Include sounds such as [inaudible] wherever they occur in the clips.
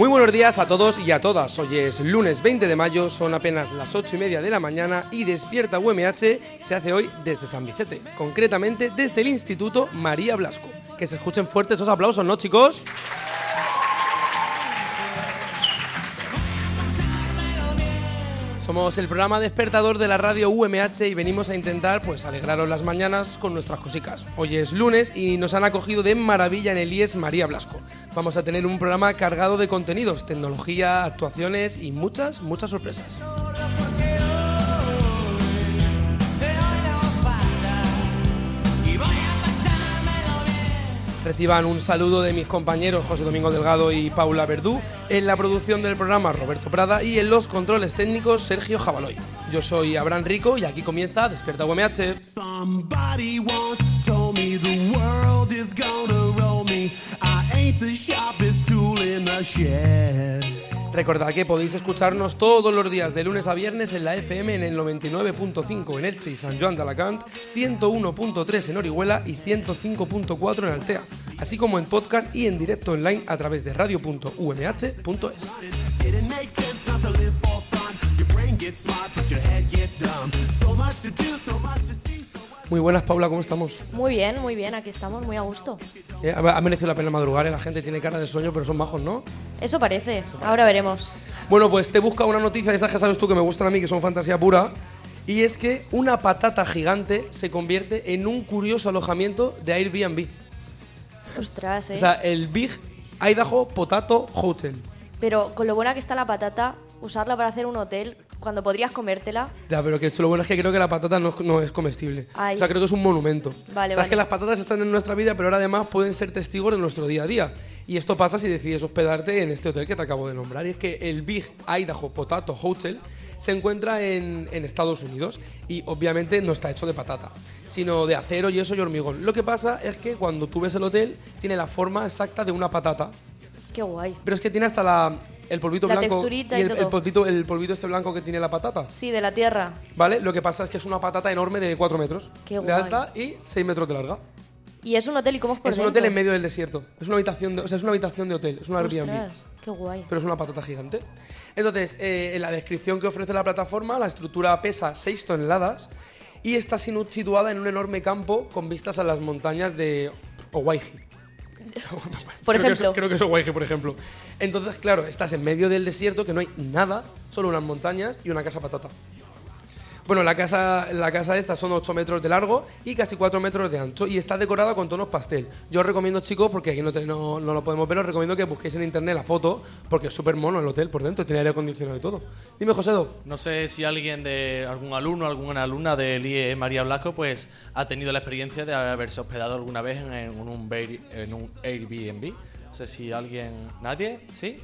Muy buenos días a todos y a todas. Hoy es lunes 20 de mayo, son apenas las 8 y media de la mañana y Despierta UMH se hace hoy desde San Vicente, concretamente desde el Instituto María Blasco. Que se escuchen fuertes esos aplausos, ¿no, chicos? Somos el programa despertador de la radio UMH y venimos a intentar pues alegraros las mañanas con nuestras cositas. Hoy es lunes y nos han acogido de maravilla en el IES María Blasco. Vamos a tener un programa cargado de contenidos, tecnología, actuaciones y muchas, muchas sorpresas. Reciban un saludo de mis compañeros José Domingo Delgado y Paula Verdú, en la producción del programa Roberto Prada y en los controles técnicos Sergio Jabaloy. Yo soy Abraham Rico y aquí comienza Despierta UMH. Recordad que podéis escucharnos todos los días de lunes a viernes en la FM en el 99.5 en Elche y San Joan de Alacant, 101.3 en Orihuela y 105.4 en Altea, así como en podcast y en directo online a través de radio.umh.es. Muy buenas, Paula, ¿cómo estamos? Muy bien, muy bien, aquí estamos, muy a gusto. Eh, ha merecido la pena madrugar, eh, la gente tiene cara de sueño, pero son bajos, ¿no? Eso parece, ahora veremos. Bueno, pues te busca una noticia de esas que sabes tú que me gustan a mí, que son fantasía pura. Y es que una patata gigante se convierte en un curioso alojamiento de Airbnb. Ostras, eh. O sea, el Big Idaho Potato Hotel. Pero con lo buena que está la patata, usarla para hacer un hotel, cuando podrías comértela. Ya, pero que lo bueno es que creo que la patata no, es- no es comestible. Ay. O sea, creo que es un monumento. Vale, o sea, es vale. que las patatas están en nuestra vida, pero ahora además pueden ser testigos de nuestro día a día. Y esto pasa si decides hospedarte en este hotel que te acabo de nombrar. Y es que el Big Idaho Potato Hotel se encuentra en, en Estados Unidos y obviamente no está hecho de patata, sino de acero, yeso y hormigón. Lo que pasa es que cuando tú ves el hotel, tiene la forma exacta de una patata, Qué guay. pero es que tiene hasta la, el polvito La blanco texturita y y el, el polvito, el polvito este blanco que tiene la patata. Sí, de la tierra. ¿Vale? Lo que pasa es que es una patata enorme de 4 metros Qué de guay. alta y 6 metros de larga. Y es un hotel, ¿y cómo es por Es un dentro? hotel en medio del desierto. Es una habitación de, o sea, es una habitación de hotel, es un Airbnb. Ostras, qué guay. Pero es una patata gigante. Entonces, eh, en la descripción que ofrece la plataforma, la estructura pesa 6 toneladas y está situada en un enorme campo con vistas a las montañas de Owaiji. Por Creo que es- ejemplo. creo que es por ejemplo. Entonces, claro, estás en medio del desierto que no hay nada, solo unas montañas y una casa patata. Bueno, la casa, la casa esta son 8 metros de largo y casi 4 metros de ancho y está decorada con tonos pastel. Yo os recomiendo, chicos, porque aquí no, te- no, no lo podemos ver, os recomiendo que busquéis en internet la foto porque es súper mono el hotel por dentro, tiene aire acondicionado y todo. Dime, Josedo. No sé si alguien de algún alumno, alguna alumna del IE María Blasco, pues ha tenido la experiencia de haberse hospedado alguna vez en, en un, en un Airbnb. No sé si alguien, nadie, ¿sí?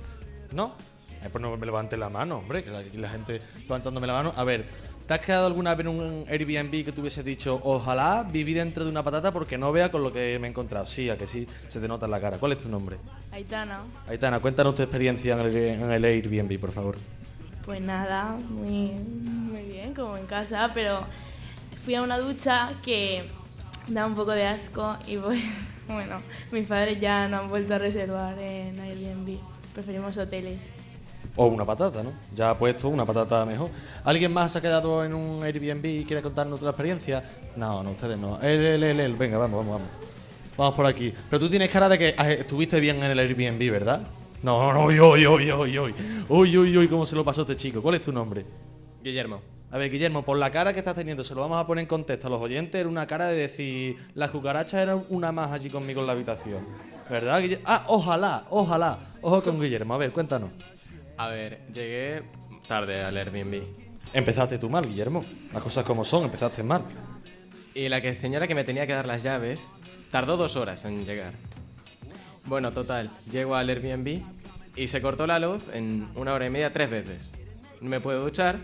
¿No? Eh, pues no me levante la mano, hombre, que aquí la gente levantándome la mano. A ver, ¿te has quedado alguna vez en un Airbnb que te hubiese dicho, ojalá viví dentro de una patata porque no vea con lo que me he encontrado? Sí, a que sí, se te nota en la cara. ¿Cuál es tu nombre? Aitana, Aitana, cuéntanos tu experiencia en el, en el Airbnb, por favor. pues nada, muy, muy bien, como en casa, pero fui a una ducha que da un poco de asco y pues, [laughs] bueno, mis padres ya no han vuelto a reservar en Airbnb, preferimos hoteles. O una patata, ¿no? Ya ha puesto una patata mejor. ¿Alguien más se ha quedado en un Airbnb y quiere contarnos otra experiencia? No, no, ustedes no. Él, él, él, él. Venga, vamos, vamos, vamos. Vamos por aquí. Pero tú tienes cara de que ah, estuviste bien en el Airbnb, ¿verdad? No, no, uy, uy, uy, uy, uy. Uy, uy, uy, cómo se lo pasó este chico. ¿Cuál es tu nombre? Guillermo. A ver, Guillermo, por la cara que estás teniendo, se lo vamos a poner en contexto a los oyentes, era una cara de decir, las cucarachas eran una más allí conmigo en la habitación. ¿Verdad, Guillermo? Ah, ojalá, ojalá. Ojo con Guillermo. A ver, cuéntanos. A ver, llegué tarde al Airbnb. Empezaste tú mal, Guillermo. Las cosas como son, empezaste mal. Y la que señora que me tenía que dar las llaves tardó dos horas en llegar. Bueno, total, llego al Airbnb y se cortó la luz en una hora y media tres veces. No me puedo duchar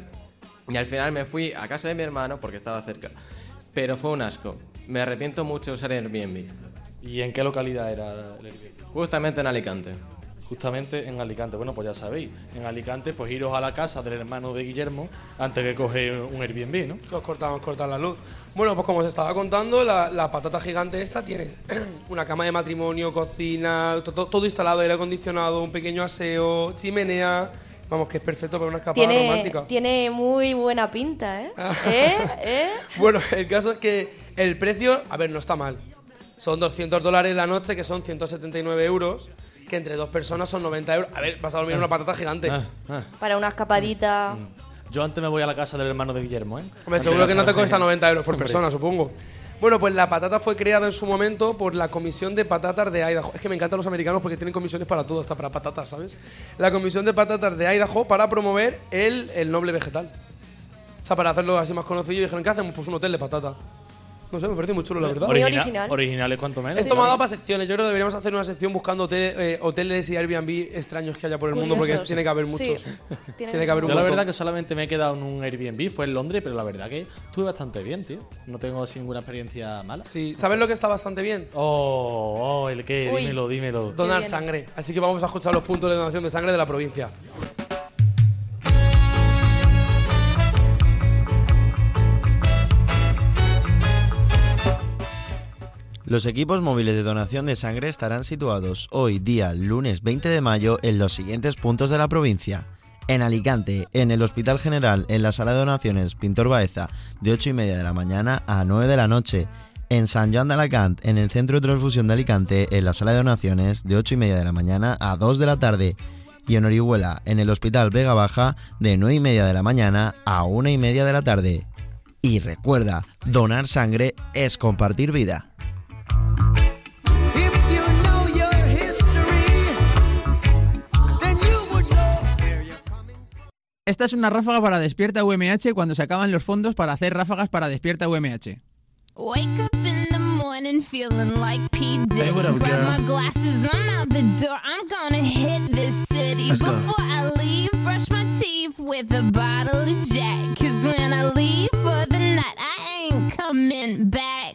y al final me fui a casa de mi hermano porque estaba cerca. Pero fue un asco. Me arrepiento mucho de usar Airbnb. ¿Y en qué localidad era el Airbnb? Justamente en Alicante. Justamente en Alicante. Bueno, pues ya sabéis, en Alicante, pues iros a la casa del hermano de Guillermo antes que coger un Airbnb, ¿no? Que os cortamos cortar la luz. Bueno, pues como os estaba contando, la, la patata gigante esta tiene [clears throat] una cama de matrimonio, cocina, to- to- todo instalado, aire acondicionado, un pequeño aseo, chimenea. Vamos, que es perfecto para una escapada Tiene, romántica. tiene muy buena pinta, ¿eh? ¿Eh? ¿Eh? [laughs] Bueno, el caso es que el precio, a ver, no está mal. Son 200 dólares la noche, que son 179 euros, que entre dos personas son 90 euros. A ver, vas a dormir en una patata gigante. Ah, ah. Para una escapadita. Yo antes me voy a la casa del hermano de Guillermo, ¿eh? Hombre, Antes seguro que no te cuesta 90 euros por Hombre. persona, supongo. Bueno, pues la patata fue creada en su momento por la Comisión de Patatas de Idaho. Es que me encantan los americanos porque tienen comisiones para todo, hasta para patatas, ¿sabes? La Comisión de Patatas de Idaho para promover el, el noble vegetal. O sea, para hacerlo así más conocido, y dijeron, ¿qué hacemos? Pues un hotel de patata. No sé, me parece muy chulo, la verdad. Muy Original- original. Originales, cuanto menos. Esto me ha dado para secciones. Yo creo que deberíamos hacer una sección buscando hotel- eh, hoteles y Airbnb extraños que haya por el mundo, porque tiene que haber Sí. muchos. [laughs] Tiene Tiene que haber un Yo la verdad que solamente me he quedado en un Airbnb, fue en Londres, pero la verdad que estuve bastante bien, tío. No tengo así ninguna experiencia mala. Sí, ¿sabes lo que está bastante bien? Oh, oh, el qué, Uy. dímelo, dímelo. Donar sangre. Así que vamos a escuchar los puntos de donación de sangre de la provincia. Los equipos móviles de donación de sangre estarán situados hoy día lunes 20 de mayo en los siguientes puntos de la provincia. En Alicante, en el Hospital General, en la sala de donaciones Pintor Baeza, de 8 y media de la mañana a 9 de la noche. En San Joan de Alacant, en el Centro de Transfusión de Alicante, en la sala de donaciones, de 8 y media de la mañana a 2 de la tarde. Y en Orihuela, en el Hospital Vega Baja, de 9 y media de la mañana a 1 y media de la tarde. Y recuerda, donar sangre es compartir vida. Esta es una ráfaga para Despierta UMH cuando se acaban los fondos para hacer ráfagas para Despierta UMH. Wake up in the morning feeling like P. Diddy. what up, Grab girl? my glasses, I'm out the door. I'm gonna hit this city. Let's go. Before I leave, brush my teeth with a bottle of Jack. Cause when I leave for the night, I ain't coming back.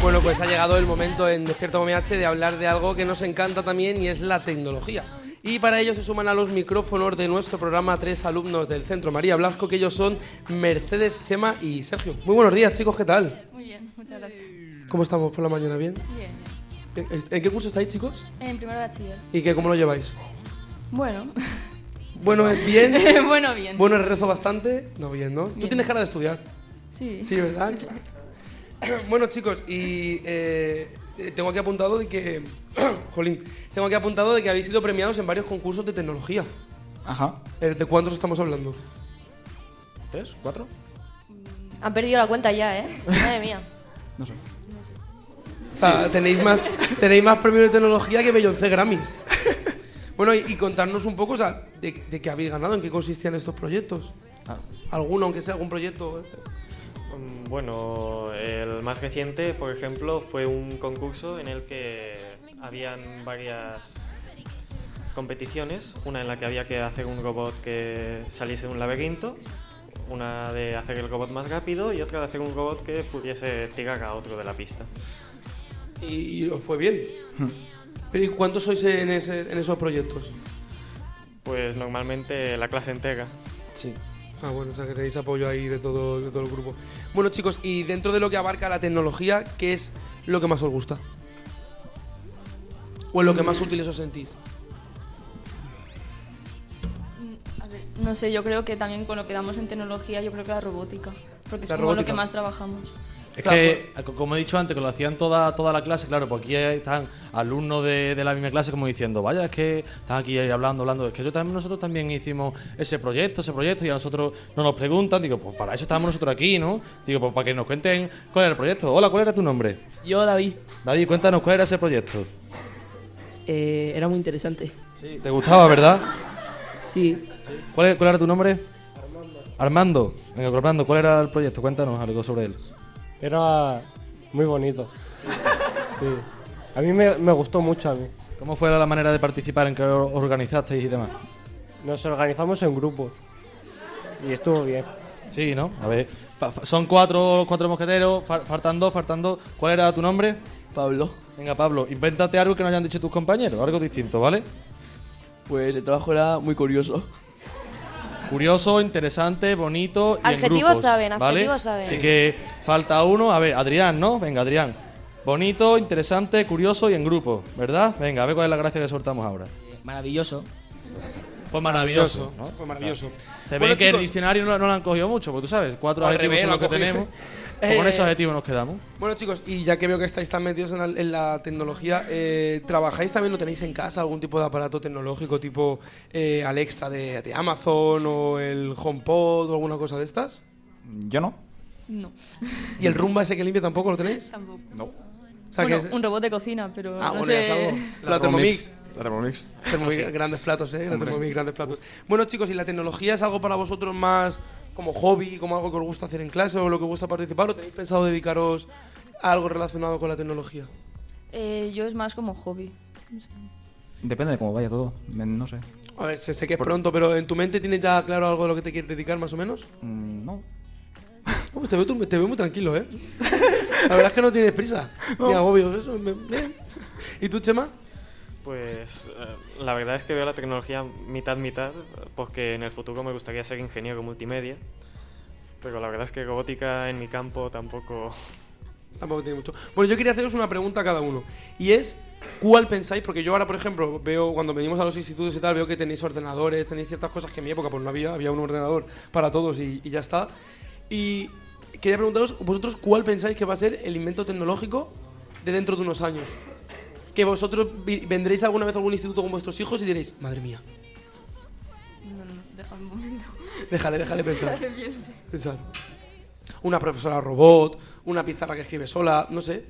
Bueno, pues ha llegado el momento en Despierta OMH de hablar de algo que nos encanta también y es la tecnología. Y para ello se suman a los micrófonos de nuestro programa tres alumnos del Centro María Blasco, que ellos son Mercedes, Chema y Sergio. Muy buenos días, chicos, ¿qué tal? Muy bien, muchas gracias. ¿Cómo estamos por la mañana? ¿Bien? Bien. ¿En, en qué curso estáis, chicos? En primer bachiller. ¿Y qué, cómo lo lleváis? Bueno. Bueno, es [laughs] bien. bueno, bien. Bueno, rezo bastante. No, bien, ¿no? Tú Bien. tienes cara de estudiar. Sí. Sí, ¿verdad? [laughs] [coughs] bueno, chicos, y eh, tengo aquí apuntado de que. [coughs] Jolín, tengo aquí apuntado de que habéis sido premiados en varios concursos de tecnología. Ajá. Eh, ¿De cuántos estamos hablando? ¿Tres? ¿Cuatro? Han perdido la cuenta ya, ¿eh? Madre mía. [laughs] No sé. O sea, tenéis, más, tenéis más premios de tecnología que Beyoncé Grammys. [laughs] bueno, y, y contarnos un poco, o sea, de, de qué habéis ganado, en qué consistían estos proyectos. Ah. Alguno, aunque sea algún proyecto. eh. Mm, Bueno, el más reciente, por ejemplo, fue un concurso en el que habían varias competiciones, una en la que había que hacer un robot que saliese de un laberinto, una de hacer el robot más rápido y otra de hacer un robot que pudiese tirar a otro de la pista. Y, fue bien. Pero ¿y cuántos sois en, ese- en esos proyectos? Pues normalmente la clase entera. Sí. Ah, bueno, o sea que tenéis apoyo ahí de todo, de todo el grupo. Bueno, chicos, y dentro de lo que abarca la tecnología, ¿qué es lo que más os gusta? ¿O en lo que más útiles os sentís? A ver, no sé, yo creo que también con lo que damos en tecnología, yo creo que la robótica, porque es La como lo que más trabajamos. Es Claro, que, co- como he dicho antes, que lo hacían toda, toda la clase, claro, porque aquí están alumnos de, de la misma clase como diciendo, vaya, es que están aquí hablando, hablando, es que yo también, nosotros también hicimos ese proyecto, ese proyecto, y a nosotros no nos preguntan, digo, pues para eso estamos nosotros aquí, ¿no? Digo, pues para que nos cuenten cuál era el proyecto. Hola, ¿cuál era tu nombre? Yo, David, David, cuéntanos cuál era ese proyecto. eh, era muy interesante. Sí, ¿Te gustaba, verdad? Sí, ¿Cuál, cuál era tu nombre? Armando, venga, Armando, ¿cuál era el proyecto? Cuéntanos algo sobre él. Era muy bonito. Sí. A mí me, me gustó mucho a mí. ¿Cómo fue la manera de participar en que lo organizasteis y demás? Nos organizamos en grupos y estuvo bien. Sí, ¿no? A ver, fa- fa- son cuatro los cuatro mosqueteros, fa- faltan dos, faltan dos. ¿Cuál era tu nombre? Pablo. Venga, Pablo, invéntate algo que no hayan dicho tus compañeros, algo distinto, ¿vale? Pues el trabajo era muy curioso. Curioso, interesante, bonito y en Adjetivos grupos, saben, ¿vale? adjetivos saben. Así que falta uno, a ver, Adrián, ¿no? Venga, Adrián. Bonito, interesante, curioso y en grupo, ¿verdad? Venga, a ver cuál es la gracia que soltamos ahora. Maravilloso. Pues maravilloso, ¿no? Pues maravilloso. Se Bueno, ve que el diccionario no, no lo han cogido mucho, porque tú sabes, cuatro adjetivos revés, son lo los que tenemos. [laughs] Con Eh, esos adjetivos nos quedamos. Bueno, chicos, y ya que veo que estáis tan metidos en la, en la tecnología, eh, ¿trabajáis también, lo tenéis en casa, algún tipo de aparato tecnológico tipo eh, Alexa de, de Amazon o el HomePod o alguna cosa de estas? Yo no. No. ¿Y el Rumba ese que limpia tampoco lo tenéis? Tampoco. No. O sea, Bueno, que es- un robot de cocina, pero Ah, no bueno, sé. algo. La Thermomix. La Thermomix. Thermomix, Eso sí. grandes platos, ¿eh? La. Thermomix, grandes platos. Bueno, chicos, ¿y la tecnología es algo para vosotros más como hobby, como algo que os gusta hacer en clase o lo que os gusta participar? ¿O tenéis pensado dedicaros a algo relacionado con la tecnología? Eh, yo es más como hobby. No sé. Depende de cómo vaya todo. No sé. A ver, sé, sé que es Por- pronto, pero ¿en tu mente tienes ya claro algo de lo que te quieres dedicar más o menos? Mm, no. No, pues te veo, te veo muy tranquilo, ¿eh? La verdad es que no tienes prisa. [laughs] Ni agobio. Eso, me- bien. ¿Y tú, Chema? Pues eh, la verdad es que veo la tecnología mitad-mitad, porque en el futuro me gustaría ser ingeniero multimedia, pero la verdad es que robótica en mi campo tampoco... Tampoco tiene mucho. Bueno, yo quería haceros una pregunta a cada uno. Y es, ¿cuál pensáis? Porque yo ahora, por ejemplo, veo cuando venimos a los institutos y tal, veo que tenéis ordenadores, tenéis ciertas cosas que en mi época pues no había. Había un ordenador para todos y, y ya está. Y quería preguntaros, vosotros, ¿cuál pensáis que va a ser el invento tecnológico de dentro de unos años? Que vosotros vendréis alguna vez a algún instituto con vuestros hijos y diréis, madre mía, No, no, deja un momento. déjale, déjale pensar. Pensar. Una profesora robot, una pizarra que escribe sola, no sé.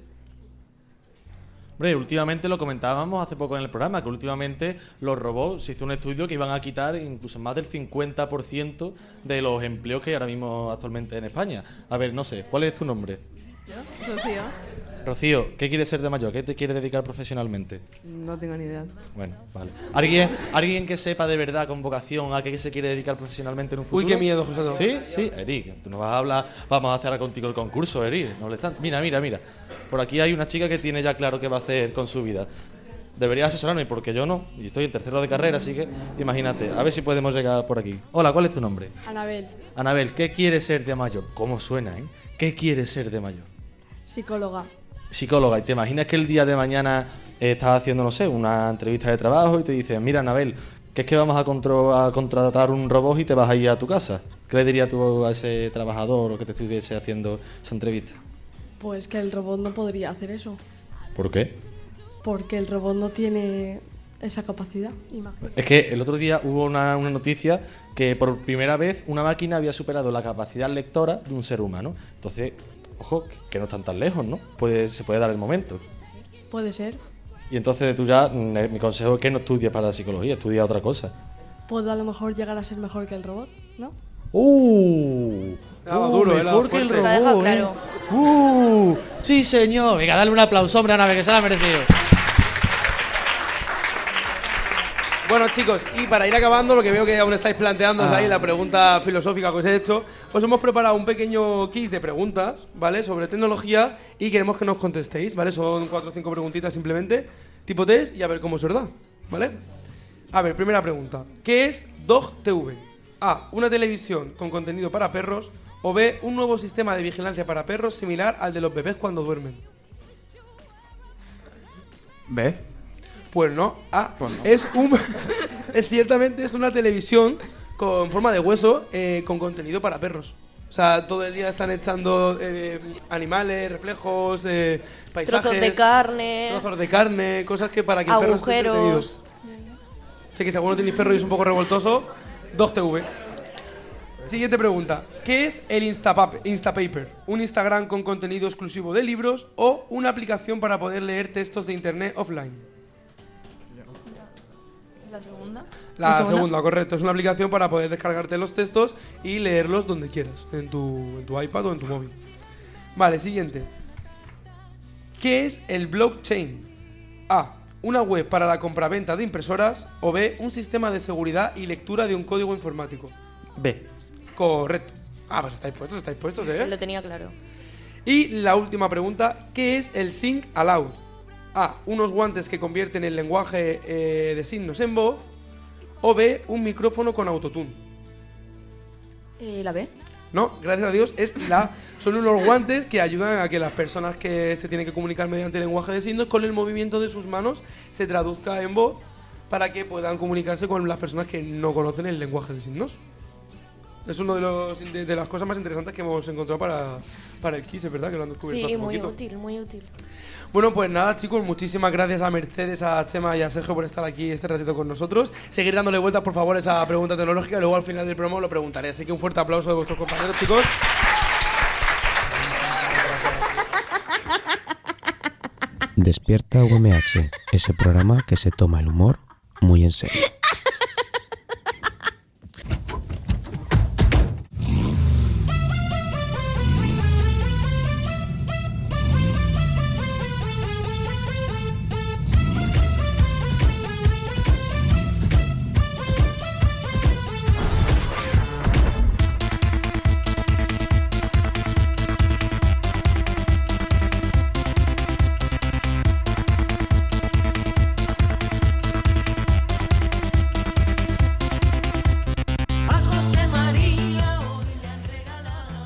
Hombre, últimamente lo comentábamos hace poco en el programa, que últimamente los robots, se hizo un estudio que iban a quitar incluso más del 50% de los empleos que hay ahora mismo actualmente en España. A ver, no sé, ¿cuál es tu nombre? ¿Yo? Rocío. Rocío, ¿qué quieres ser de mayor? ¿Qué te quieres dedicar profesionalmente? No tengo ni idea. Bueno, vale. ¿Alguien, alguien que sepa de verdad con vocación a qué se quiere dedicar profesionalmente en un futuro? Uy, qué miedo, José Antonio. ¿Sí? Sí, Eric, tú no vas a hablar, vamos a hacer contigo el concurso, Eric. No le están... Mira, mira, mira. Por aquí hay una chica que tiene ya claro qué va a hacer con su vida. Debería asesorarme porque yo no, y estoy en tercero de carrera, así que imagínate, a ver si podemos llegar por aquí. Hola, ¿cuál es tu nombre? Anabel, Anabel, ¿qué quieres ser de mayor? ¿Cómo suena, eh? ¿Qué quieres ser de mayor? Psicóloga. psicóloga y te imaginas que el día de mañana eh, estás haciendo, no sé, una entrevista de trabajo y te dicen, mira, Anabel, que es que vamos a, contro- a contratar un robot y te vas a ir a tu casa. ¿Qué le dirías tú a ese trabajador o que te estuviese haciendo esa entrevista? Pues que el robot no podría hacer eso. ¿Por qué? Porque el robot no tiene esa capacidad. Es que el otro día hubo una, una noticia que por primera vez una máquina había superado la capacidad lectora de un ser humano. Entonces, ojo, que no están tan lejos, ¿no? Puede, se puede dar el momento. Puede ser. Y entonces tú ya, mm, eh, mi consejo es que no estudies para la psicología, estudia otra cosa. Puedo a lo mejor llegar a ser mejor que el robot, ¿no? ¡Uh! Daba Uh, duro, eh, mejor que el robot, ¿eh? claro. ¡Uh! ¡Sí, señor! Venga, dale un aplauso, hombre, a Nave, que se la ha merecido. Bueno, chicos, y para ir acabando, lo que veo que aún estáis planteando Ah. ahí la pregunta filosófica que os he hecho, os hemos preparado un pequeño quiz de preguntas, ¿vale? Sobre tecnología y queremos que nos contestéis, ¿vale? Son cuatro o cinco preguntitas simplemente, tipo test y a ver cómo se os da, ¿vale? A ver, primera pregunta. ¿Qué es Dog TV? A. Una televisión con contenido para perros. O B. Un nuevo sistema de vigilancia para perros similar al de los bebés cuando duermen. ¿Ve? Pues no. A. Es un. [laughs] es ciertamente es una televisión con forma de hueso eh, con contenido para perros. O sea, todo el día están echando eh, animales, reflejos, eh, paisajes. Trozos de carne. Trozos de carne, cosas que para que el perro esté entretenido. Agujeros. Sé que si alguno tenéis perro y es un poco revoltoso, 2TV. Siguiente pregunta. ¿Qué es el Instapap- Instapaper? ¿Un Instagram con contenido exclusivo de libros o una aplicación para poder leer textos de internet offline? La segunda. La ¿La segunda? segunda, correcto. Es una aplicación para poder descargarte los textos y leerlos donde quieras, en tu, en tu iPad o en tu móvil. Vale, siguiente. ¿Qué es el blockchain? A. Una web para la compraventa de impresoras. O B. Un sistema de seguridad y lectura de un código informático. B. Correcto. Ah, pues estáis puestos, estáis puestos, ¿eh? Lo tenía claro. Y la última pregunta, ¿qué es el Sync Aloud? A. Unos guantes que convierten el lenguaje eh, de signos en voz. O B. Un micrófono con autotune. Eh, ¿La B? No, gracias a Dios, es la, son unos guantes que ayudan a que las personas que se tienen que comunicar mediante el lenguaje de signos con el movimiento de sus manos se traduzca en voz para que puedan comunicarse con las personas que no conocen el lenguaje de signos. Es una de, los, de, de las cosas más interesantes que hemos encontrado para, para el KISS, es verdad que lo han descubierto Sí, hace muy poquito. útil, muy útil. Bueno, pues nada, chicos, muchísimas gracias a Mercedes, a Chema y a Sergio por estar aquí este ratito con nosotros. Seguir dándole vueltas, por favor, a esa pregunta tecnológica y luego al final del programa os lo preguntaré. Así que un fuerte aplauso de vuestros compañeros, chicos. Despierta UMH, ese programa que se toma el humor muy en serio.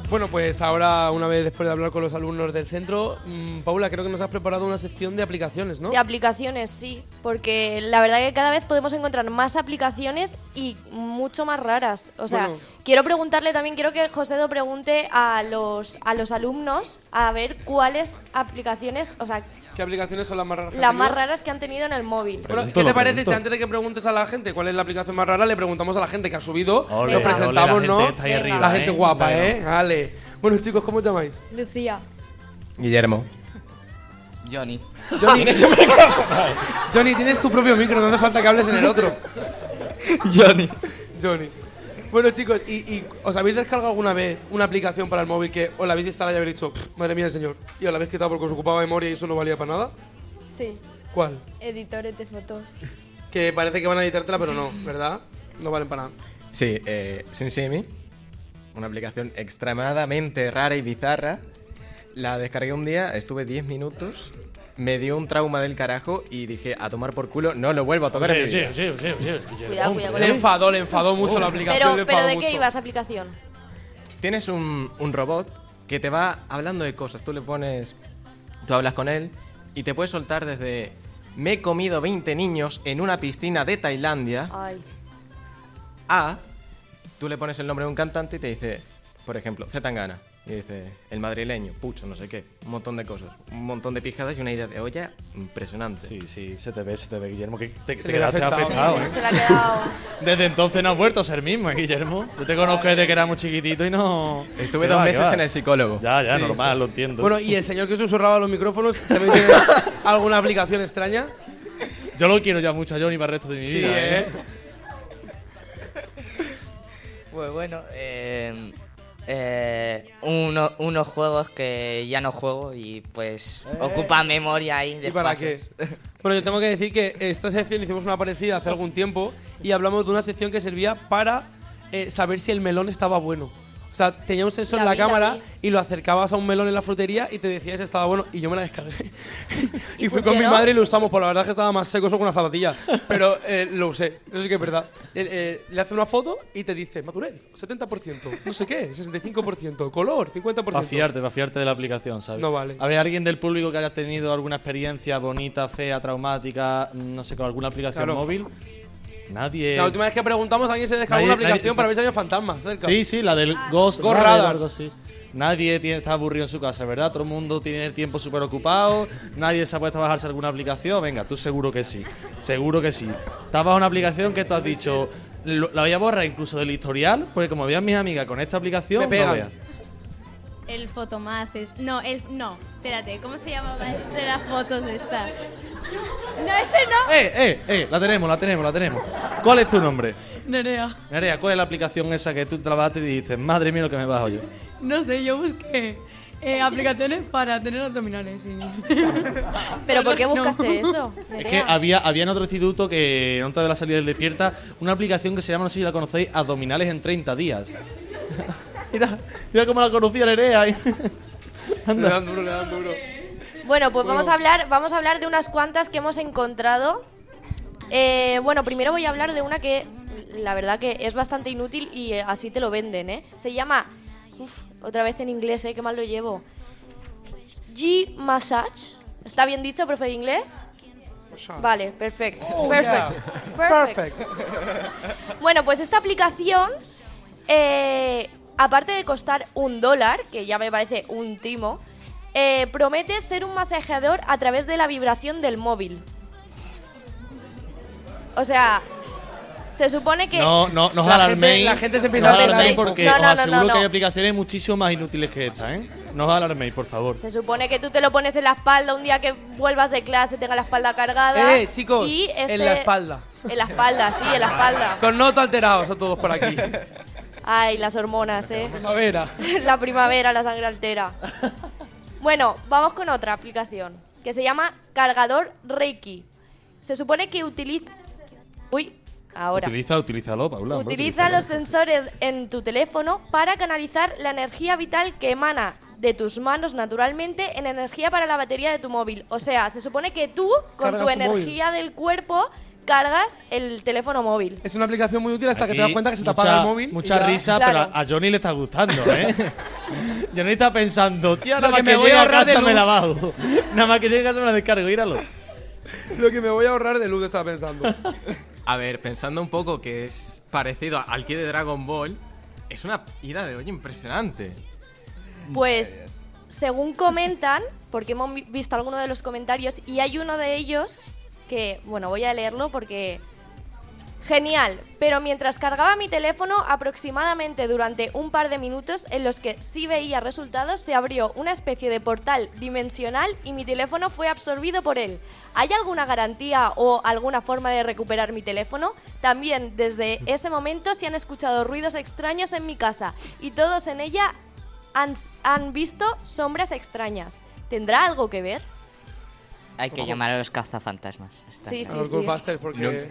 Bueno, pues ahora, una vez después de hablar con los alumnos del centro, mm, Paula, creo que nos has preparado una sección de aplicaciones, ¿no? De aplicaciones, sí, porque la verdad que cada vez podemos encontrar más aplicaciones y mucho más raras. O sea, Bueno. quiero preguntarle también, quiero que José lo pregunte a los, a los alumnos a ver cuáles aplicaciones, o sea, ¿Qué aplicaciones son las más raras? que las han más tenido? raras que han tenido en el móvil. Bueno, ¿qué te parece si antes de que preguntes a la gente cuál es la aplicación más rara, le preguntamos a la gente que ha subido, Ole, lo ole, presentamos, la ¿no? gente está ahí arriba, la gente ¿eh? guapa, Bueno. ¿eh? Vale. Bueno, chicos, ¿cómo os llamáis? Lucía. Guillermo. Johnny. Johnny, ¿tienes un micrófono? Johnny, tienes tu propio micro, no hace falta que hables en el otro. Johnny. Johnny. Bueno, chicos, ¿y, y os habéis descargado alguna vez una aplicación para el móvil que os la habéis instalado y habéis dicho, "Pff, madre mía, el señor, y os la habéis quitado porque os ocupaba memoria y eso no valía para nada? Sí. ¿Cuál? Editores de fotos. [laughs] Que parece que van a editártela, pero no, ¿verdad? No valen para nada. Sí, eh, SimSimi, una aplicación extremadamente rara y bizarra. La descargué un día, estuve 10 minutos, me dio un trauma del carajo y dije, a tomar por culo, no lo vuelvo a tocar en mi vida. Cuidado, cuidado con Le enfadó, le enfadó mucho la aplicación. Pero, le pero enfadó ¿de qué mucho. iba esa aplicación? Tienes un, un robot que te va hablando de cosas. Tú le pones. Tú hablas con él y te puedes soltar desde. Me he comido 20 niños en una piscina de Tailandia. Ay. A. Tú le pones el nombre de un cantante y te dice, por ejemplo, Zetangana. Y dice, el madrileño, pucho, no sé qué. Un montón de cosas. Un montón de pijadas y una idea de olla impresionante. Sí, sí, se te ve, se te ve, Guillermo. Que te, quedaste afectado. afectado. Sí, ¿eh? sí, se le ha quedado. Desde entonces no has vuelto a ser mismo, ¿eh, Guillermo. Yo te conozco desde que éramos chiquitos y no. Estuve dos va, meses en el psicólogo. Ya, ya, Sí. normal, lo entiendo. Bueno, ¿y el señor que susurraba los micrófonos también tiene [laughs] alguna aplicación extraña? Yo lo quiero ya mucho a Johnny para el resto de mi Sí, vida. ¿eh? Pues bueno, eh, eh, uno- unos juegos que ya no juego y pues ocupan memoria ahí. De ¿Y para qué? [laughs] Bueno, yo tengo que decir que esta sección hicimos una parecida hace algún tiempo y hablamos de una sección que servía para eh, saber si el melón estaba bueno. O sea, tenía un sensor La en la vi, cámara y lo acercabas a un melón en la frutería y te decía si estaba bueno y yo me la descargué. [laughs] y fui con mi madre y lo usamos, por la verdad es que estaba más seco eso con una zapatilla. Pero eh, lo usé, eso sí que es verdad. Eh, eh, le hace una foto y te dice madurez, 70%, no sé qué, 65%, color, 50%. Para fiarte, para fiarte de la aplicación, ¿sabes? No vale. A ver, alguien del público que haya tenido alguna experiencia bonita, fea, traumática, no sé, con alguna aplicación Claro. móvil. Nadie. La última vez que preguntamos, alguien se descargó Nadie- una aplicación nadie- para ver si había fantasmas cerca. Sí, sí, la del Ghost, Ghost Radar o Radar. algo así. Nadie tiene, está aburrido en su casa, ¿verdad? Todo el mundo tiene el tiempo súper ocupado. Nadie se ha puesto a bajarse alguna aplicación. Venga, tú seguro que sí. Seguro que sí. Te has bajado una aplicación que tú has dicho. "Lo- La voy a borrar incluso del historial, porque como vean mis amigas con esta aplicación, Me pegan. no veas. El fotomaces. No, el. No, espérate, ¿cómo se llamaba el de las fotos esta? No, ese no. ¡Eh, eh, eh! La tenemos, la tenemos, la tenemos. ¿Cuál es tu nombre? Nerea. Nerea, ¿cuál es la aplicación esa que tú trabajaste y dijiste, madre mía lo que me bajo yo? No sé, yo busqué eh, aplicaciones para tener abdominales. y- ¿Pero por qué No. buscaste [laughs] eso? Es que había, había en otro instituto que, antes de la salida del despierta, una aplicación que se llama, no sé si la conocéis, Abdominales en 30 días. [laughs] mira, mira cómo la conocía Nerea. [laughs] Le dan duro, le dan duro. Bueno, pues vamos a hablar, vamos a hablar de unas cuantas que hemos encontrado. Eh, bueno, primero voy a hablar de una que la verdad que es bastante inútil y eh, así te lo venden, ¿eh? Se llama, uf, otra vez en inglés, ¿eh? Qué mal lo llevo. G Massage. ¿Está bien dicho, profe de inglés? Vale, perfecto. Oh, perfect. yeah. Perfect. [laughs] Bueno, pues esta aplicación, eh, aparte de costar un dólar, que ya me parece un timo, eh, promete ser un masajeador a través de la vibración del móvil. O sea, se supone que... No, no, no os La alarméis. gente- la gente se no empieza os a alarméis porque No, no, os no, aseguro no, que hay no. aplicaciones muchísimo más inútiles que esta, ¿eh? No os alarméis, por favor. Se supone que tú te lo pones en la espalda un día que vuelvas de clase, tenga la espalda cargada. Eh, chicos, y en este- la espalda. En la espalda, sí, en la espalda. Con noto alterados a todos por aquí. Ay, las hormonas, eh. Primavera. [laughs] la primavera, la sangre altera. Bueno, vamos con otra aplicación que se llama Cargador Reiki. Se supone que utiliza. Uy, ahora. Utiliza, utilízalo, Paula. Utiliza los sensores en tu teléfono para canalizar la energía vital que emana de tus manos naturalmente en energía para la batería de tu móvil. O sea, se supone que tú, con Cargas tu tu energía del cuerpo, cargas el teléfono móvil. Es una aplicación muy útil hasta que te das cuenta que se te mucha- apaga el móvil. Mucha risa, Claro. pero a Johnny le está gustando, ¿eh? [laughs] Johnny está pensando, tío, nada Lo más que que, me voy a a ahorrar de casa me luz. la bajo. [laughs] nada más que llegue a casa me la descargo, míralo. Lo que me voy a ahorrar de luz estaba pensando. [laughs] A ver, pensando un poco que es parecido al que de Dragon Ball, es una ida de olla impresionante. Pues, según comentan, porque hemos vi- visto algunos de los comentarios, y hay uno de ellos que, bueno, voy a leerlo porque... Genial, pero mientras cargaba mi teléfono, aproximadamente durante un par de minutos en los que sí veía resultados, se abrió una especie de portal dimensional y mi teléfono fue absorbido por él. ¿Hay alguna garantía o alguna forma de recuperar mi teléfono? También desde ese momento se han escuchado ruidos extraños en mi casa y todos en ella han, han visto sombras extrañas. ¿Tendrá algo que ver? Hay que Ojo. llamar a los cazafantasmas. Está Sí, claro. sí, a los sí. Ghostbusters, porque.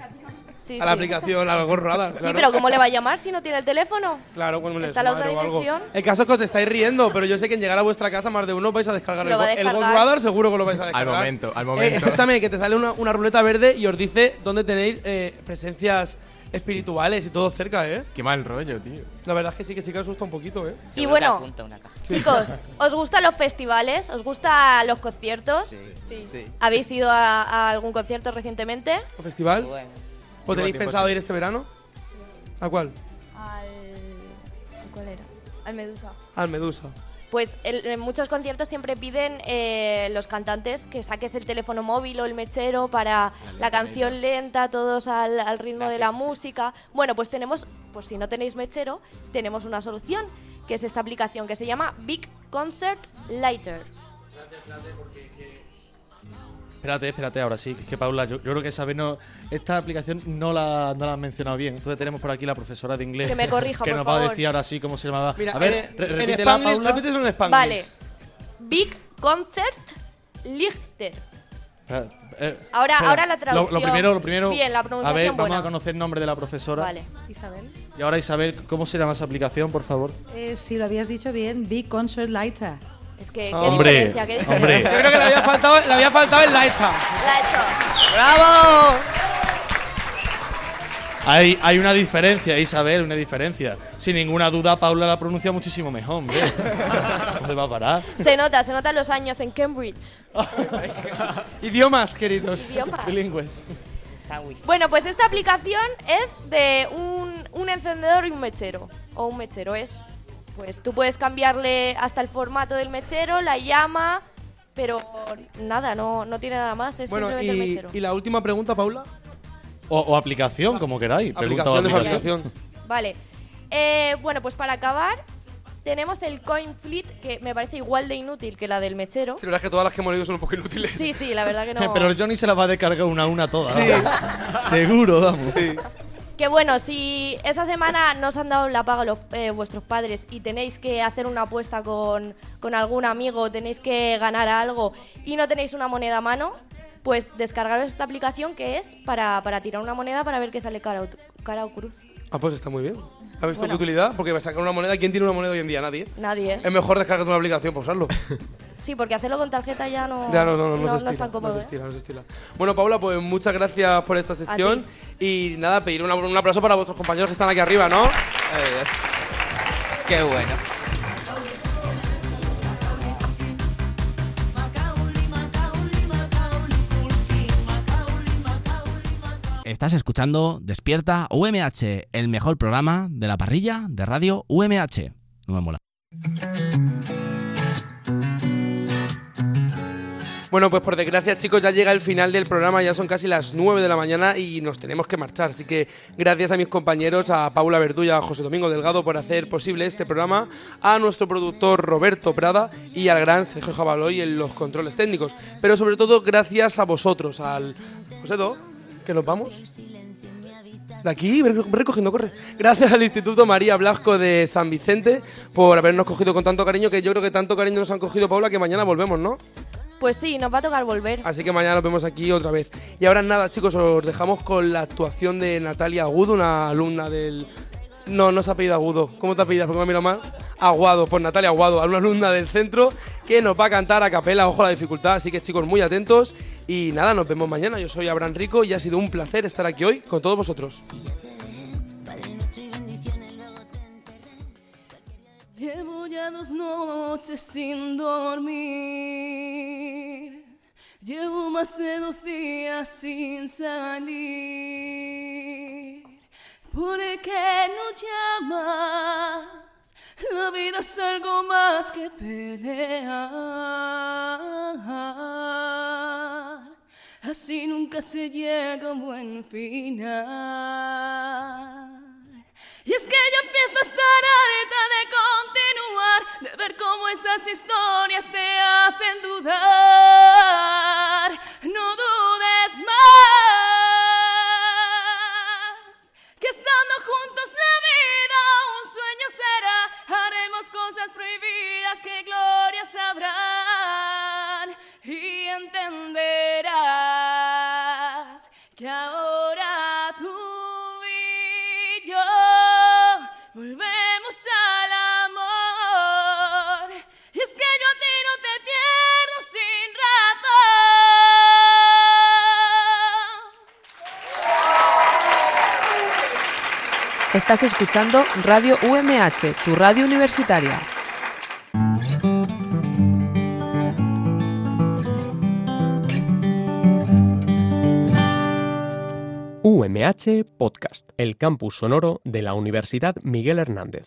Sí, a la sí. aplicación, a los Ghost Radar. Sí, claro. pero ¿cómo le va a llamar si no tiene el teléfono? Claro, cuando le Está la otra dimensión. El caso es que os estáis riendo, pero yo sé que en llegar a vuestra casa más de uno vais a descargar Se lo el, va a Go- el Ghost. Radar, seguro que lo vais a descargar. momento, al Eh, momento. escúchame, que te sale una, una ruleta verde y os dice dónde tenéis eh, presencias espirituales y todo cerca, ¿eh? Qué mal rollo, tío. La verdad es que sí que sí que asusta un poquito, ¿eh? Y bueno, chicos, [laughs] ¿os gustan los festivales? ¿Os gustan los conciertos? Sí. ¿Habéis ido a, a algún concierto recientemente? ¿Un festival? ¿O Llevo tenéis pensado ir este verano? ¿A cuál? Al. ¿Cuál era? Al Medusa. Al Medusa. Pues el- en muchos conciertos siempre piden eh, los cantantes que saques el teléfono móvil o el mechero para la canción lenta, todos al, al ritmo de la música. Bueno, pues tenemos, pues si no tenéis mechero, tenemos una solución, que es esta aplicación que se llama Big Concert Lighter. Espérate, espérate, ahora sí, que es que Paula, yo, yo creo que esa vez no, esta aplicación no la, no la has mencionado bien. Entonces tenemos por aquí la profesora de inglés. Que me corrija, [laughs] Que por nos va a favor. decir ahora sí cómo se llamaba. Mira, a ver, en- re- en repítela, Spanglish- Paula. repíteselo en Spanglish. Vale. Big Concert Lichter. Espera, eh, Ahora- espera. ahora la Lo- Lo, traducción. primero, lo primero. Bien, la A pronunciación ver, vamos buena. a conocer el nombre de la profesora. Vale. Isabel. Y ahora Isabel, ¿cómo se llama esa aplicación, por favor? Eh, si lo habías dicho bien, Big Concert Lighter. Es que, qué Hombre, diferencia, qué diferencia. hombre. Yo creo que le había faltado, le había faltado el la hecha. La. ¡Bravo! Hay, hay una diferencia, Isabel, una diferencia. Sin ninguna duda, Paula la pronuncia muchísimo mejor, hombre. [laughs] ¿Dónde va a parar? Se nota, se notan los años en Cambridge. [laughs] Idiomas, queridos. Idiomas. Bilingües. Bueno, pues esta aplicación es de un, un encendedor y un mechero. O un mechero es. Pues tú puedes cambiarle hasta el formato del mechero, la llama, pero nada, no, no tiene nada más, es Bueno, simplemente el y, mechero. y la última pregunta, Paula. O, o aplicación, como queráis. Pregunta o Aplicación es aplicación. Vale. Eh, bueno, pues para acabar, Tenemos el Coin Fleet, que me parece igual de inútil que la del mechero. Sí, la verdad es que todas las que hemos leído son un poco inútiles. Sí, sí, la verdad que [laughs] no. Pero el Johnny se la va a descargar una a una todas. Sí. [laughs] Seguro, vamos. Que bueno, si esa semana no os han dado la paga los, eh, vuestros padres y tenéis que hacer una apuesta con, con algún amigo, tenéis que ganar algo y no tenéis una moneda a mano, pues descargaros esta aplicación que es para, para tirar una moneda para ver qué sale cara o, cara o cruz. Ah, pues está muy bien. ¿Has visto Bueno. qué utilidad? Porque va a sacar una moneda. ¿Quién tiene una moneda hoy en día? Nadie. Nadie, ¿eh? Es mejor descargarte una aplicación para usarlo. [laughs] Sí, porque hacerlo con tarjeta ya no, Ya, no, no, no, no, se no estila, es tan cómodo. no se ¿eh? estila, no se estila. Bueno, Paula, pues muchas gracias por esta sección. Y nada, pedir una- un aplauso para vuestros compañeros que están aquí arriba, ¿no? Qué bueno. Estás escuchando Despierta UMH, el mejor programa de la parrilla de radio UMH. No me mola. Bueno, pues por desgracia, chicos, ya llega el final del programa, ya son casi las 9 de la mañana y nos tenemos que marchar. Así que gracias a mis compañeros, a Paula Verdú y a José Domingo Delgado por hacer posible este programa, a nuestro productor Roberto Prada y al gran Sergio Jabaloy en los controles técnicos. Pero sobre todo gracias a vosotros, al Josedo, que nos vamos. De aquí, recogiendo, corre. Gracias al Instituto María Blasco de San Vicente por habernos cogido con tanto cariño, que yo creo que tanto cariño nos han cogido, Paula, que mañana volvemos, ¿no? Pues sí, nos va a tocar volver. Así que mañana nos vemos aquí otra vez. Y ahora nada, chicos, os dejamos con la actuación de Natalia Agudo, una alumna del. No, no se ha pedido Agudo. ¿Cómo te ha pedido? ¿Por qué me ha mirado mal? Aguado, por Natalia Aguado, una alumna del centro que nos va a cantar a capela, ojo a la dificultad. Así que chicos, muy atentos. Y nada, nos vemos mañana. Yo soy Abraham Rico y ha sido un placer estar aquí hoy con todos vosotros. Dos noches sin dormir. Llevo más de dos días sin salir. ¿Por qué no llamas? La vida es algo más que pelear. Así nunca se llega a un buen final. Y es que yo empiezo a estar harta de continuar, de ver cómo esas historias te hacen dudar. Estás escuchando Radio UMH, tu radio universitaria. UMH Podcast, el campus sonoro de la Universidad Miguel Hernández.